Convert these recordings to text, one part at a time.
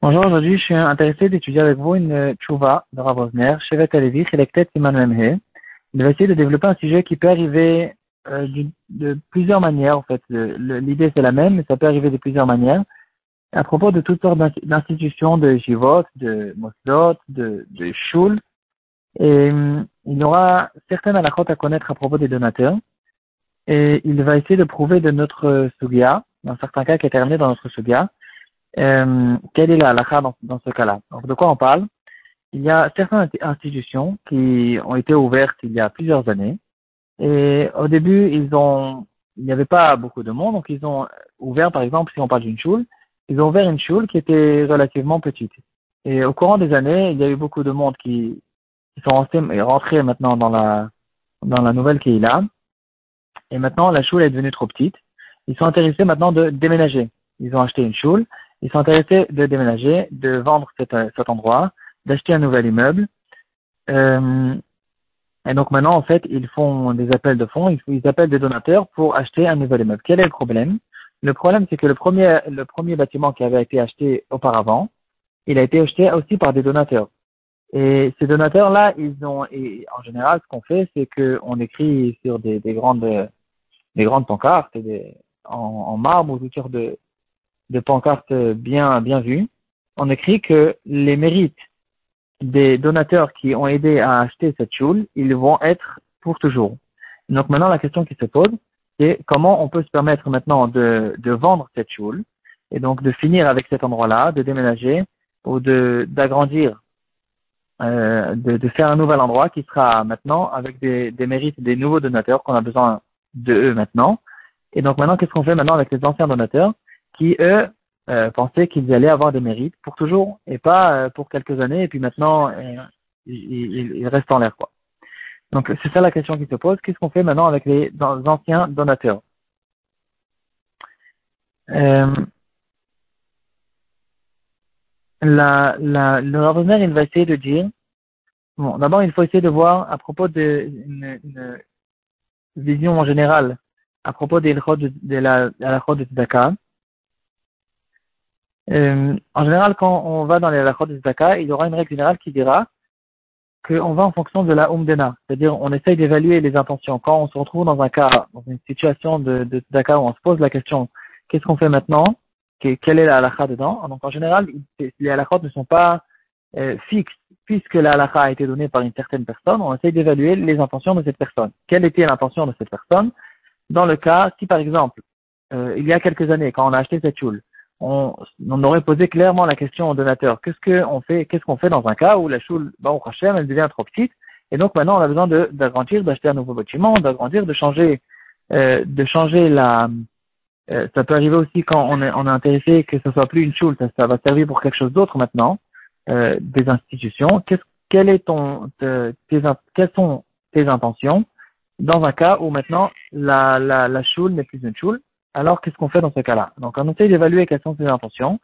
Bonjour, aujourd'hui je suis intéressé d'étudier avec vous une tchouva de Rav Osner, Shevet Alevi, Chelektet Siman Memhe. Il va essayer de développer un sujet qui peut arriver euh, de, plusieurs manières, en fait. L'idée c'est la même, mais ça peut arriver de plusieurs manières. À propos de toutes sortes d'institutions, de jivot, de moslot, de, de shul. Et il y aura certaines halachot à connaître à propos des donateurs. Et il va essayer de prouver de notre sugia, dans certains cas qui est terminé dans notre sugia, euh, quelle est la halakha dans, ce cas-là? Donc de quoi on parle? Il y a certaines institutions qui ont été ouvertes il y a plusieurs années, et au début, ils ont, il n'y avait pas beaucoup de monde, donc ils ont ouvert, par exemple, si on parle d'une choule, ils ont ouvert une choule qui était relativement petite. Et au courant des années, il y a eu beaucoup de monde qui, qui sont rentrés, maintenant dans la, dans la nouvelle là. Et maintenant, la choule est devenue trop petite. Ils sont intéressés maintenant de déménager. Ils ont acheté une choule. Ils sont intéressés de déménager, de vendre cet, cet endroit, d'acheter un nouvel immeuble. Euh, et donc maintenant, en fait, ils font des appels de fonds, ils, appellent des donateurs pour acheter un nouvel immeuble. Quel est le problème? Le problème, c'est que le premier, le premier bâtiment qui avait été acheté auparavant, il a été acheté aussi par des donateurs. Et ces donateurs-là, ils ont, et en général, ce qu'on fait, c'est qu'on écrit sur des, des grandes, des grandes pancartes, des, en, marbre ou toutes de, de pancartes bien, bien vues, on écrit que les mérites des donateurs qui ont aidé à acheter cette choule, ils vont être pour toujours. Donc maintenant, la question qui se pose, c'est comment on peut se permettre maintenant de, de vendre cette choule et donc de finir avec cet endroit-là, de déménager ou de d'agrandir, euh, de, de, faire un nouvel endroit qui sera maintenant avec des, des mérites des nouveaux donateurs qu'on a besoin de eux maintenant et donc maintenant, qu'est-ce qu'on fait maintenant avec les anciens donateurs qui, eux, euh, pensaient qu'ils allaient avoir des mérites pour toujours et pas euh, pour quelques années et puis maintenant, euh, ils, restent en l'air. quoi. Donc c'est ça la question qui se pose. Qu'est-ce qu'on fait maintenant avec les anciens donateurs? Le rabbiner, il va essayer de dire, bon, d'abord il faut essayer de voir à propos d'une une vision en général à propos des de, de la, de Tzedaka. Euh, en général, quand on va dans les halachot de Tzedaka, il y aura une règle générale qui dira qu'on va en fonction de la umdena, c'est-à-dire on essaye d'évaluer les intentions. Quand on se retrouve dans un cas, dans une situation de, de où on se pose la question, qu'est-ce qu'on fait maintenant? Quelle est la halakha dedans? Donc en général, les halachot ne sont pas euh, fixes, puisque la halakha a été donnée par une certaine personne, on essaye d'évaluer les intentions de cette personne. Quelle était l'intention de cette personne? Dans le cas, si par exemple, euh, il y a quelques années, quand on a acheté cette choule, on, on, aurait posé clairement la question au donateur, qu'est-ce qu'on fait, qu'est-ce qu'on fait dans un cas où la choule, au Hachem, elle devient trop petite, et donc maintenant on a besoin d'agrandir, d'acheter un nouveau bâtiment, d'agrandir, de changer, euh, de changer la, euh, ça peut arriver aussi quand on est, on est intéressé que ce soit plus une choule, ça, va servir pour quelque chose d'autre maintenant, euh, des institutions. Qu'est-ce, quel est ton, tes, quelles sont tes intentions dans un cas où maintenant la, la, la choule n'est plus une choule, alors qu'est-ce qu'on fait dans ce cas-là? Donc on essaie d'évaluer quelles sont ses intentions.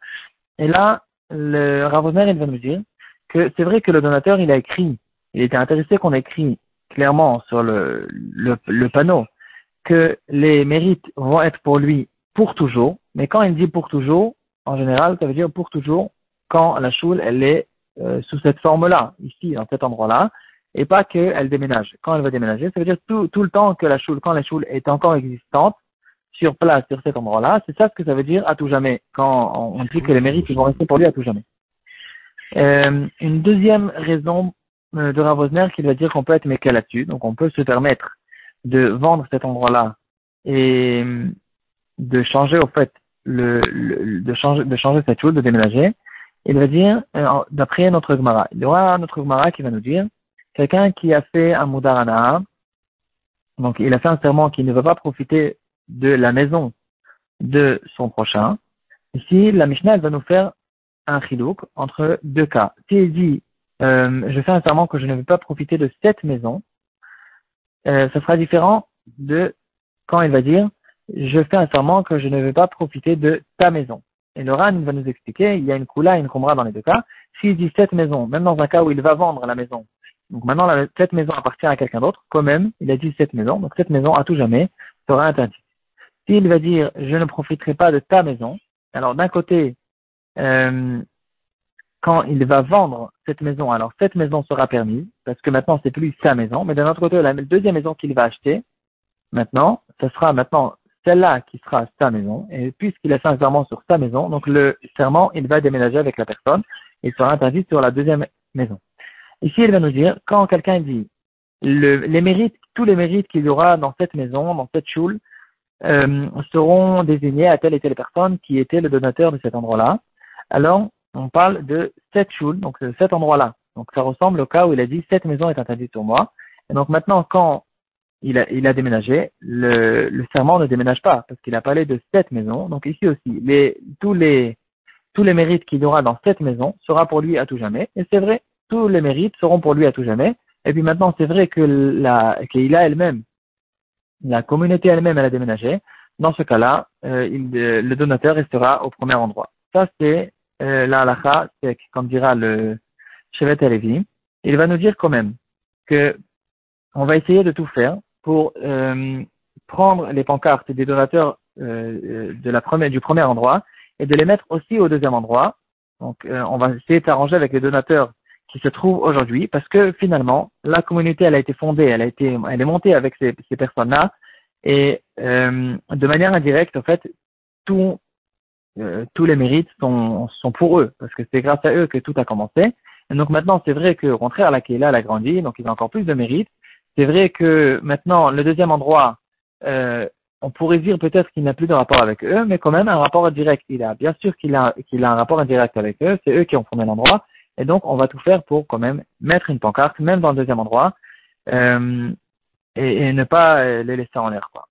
Et là, le Ravoner, il va nous dire que c'est vrai que le donateur, il a écrit, il était intéressé qu'on écrit clairement sur le, panneau que les mérites vont être pour lui pour toujours. Mais quand il dit pour toujours, en général, ça veut dire pour toujours quand la choule, elle est euh, sous cette forme-là, ici, dans cet endroit-là et pas qu'elle déménage. Quand elle va déménager, ça veut dire tout, le temps que la choule, quand la choule est encore existante, sur place, sur cet endroit-là, c'est ça ce que ça veut dire à tout jamais, quand on dit que les mérites vont rester pour lui à tout jamais. Euh, une deuxième raison euh, de Ravosner qui va dire qu'on peut être méca donc on peut se permettre de vendre cet endroit-là et euh, de changer au fait de changer cette choule, de déménager. Il va dire, d'après notre Gemara, il y aura notre Gemara qui va nous dire quelqu'un qui a fait un mudarana, donc il a fait un serment qui ne veut pas profiter de la maison de son prochain. Ici, la Mishnah elle va nous faire un chidouk entre deux cas. S'il dit euh, je fais un serment que je ne veux pas profiter de cette maison, euh, ça sera différent de quand il va dire je fais un serment que je ne veux pas profiter de ta maison. Et Ran va nous expliquer, il y a une kula et une khumra dans les deux cas. S'il dit cette maison, même dans un cas où il va vendre la maison donc maintenant, cette maison appartient à quelqu'un d'autre, quand même, il a dit cette maison, donc cette maison à tout jamais sera interdite. S'il va dire je ne profiterai pas de ta maison, alors d'un côté, euh, quand il va vendre cette maison, alors cette maison sera permise, parce que maintenant c'est plus sa maison, mais d'un autre côté, la deuxième maison qu'il va acheter, maintenant, ce sera maintenant celle-là qui sera sa maison, et puisqu'il a fait un serment sur sa maison, donc le serment, il va déménager avec la personne, il sera interdit sur la deuxième maison. Ici, il va nous dire, quand quelqu'un dit les mérites, tous les mérites qu'il y aura dans cette maison, dans cette choule, euh, seront désignés à telle et telle personne qui était le donateur de cet endroit-là. Alors, on parle de cette choule, donc de cet endroit-là. Donc, ça ressemble au cas où il a dit cette maison est interdite sur moi. Et donc maintenant, quand il a, il a déménagé, le, le serment ne déménage pas parce qu'il a parlé de cette maison. Donc ici aussi, les, tous les tous les mérites qu'il aura dans cette maison sera pour lui à tout jamais. Et c'est vrai, tous les mérites seront pour lui à tout jamais. Et puis maintenant, c'est vrai que la, elle-même, la communauté elle-même, elle a déménagé. Dans ce cas-là, euh, le donateur restera au premier endroit. Ça, c'est euh, la halakha, c'est comme dira le Chevet Alevi. Il va nous dire quand même que on va essayer de tout faire pour euh, prendre les pancartes des donateurs euh, euh, de du premier endroit et de les mettre aussi au deuxième endroit. Donc, on va essayer d'arranger avec les donateurs qui se trouvent aujourd'hui, parce que finalement, la communauté, elle a été fondée, elle a été, elle est montée avec ces, ces personnes-là, et de manière indirecte, en fait, tout, tous les mérites sont, sont pour eux, parce que c'est grâce à eux que tout a commencé. Et donc maintenant, c'est vrai qu'au contraire, la Kéla, elle a grandi, donc ils ont encore plus de mérites, c'est vrai que maintenant, le deuxième endroit, euh, on pourrait dire peut-être qu'il n'a plus de rapport avec eux, mais quand même un rapport direct il a. Bien sûr qu'il a, qu'il a un rapport indirect avec eux, c'est eux qui ont fondé l'endroit, et donc on va tout faire pour quand même mettre une pancarte, même dans le deuxième endroit, euh, et, et, ne pas les laisser en l'air. quoi.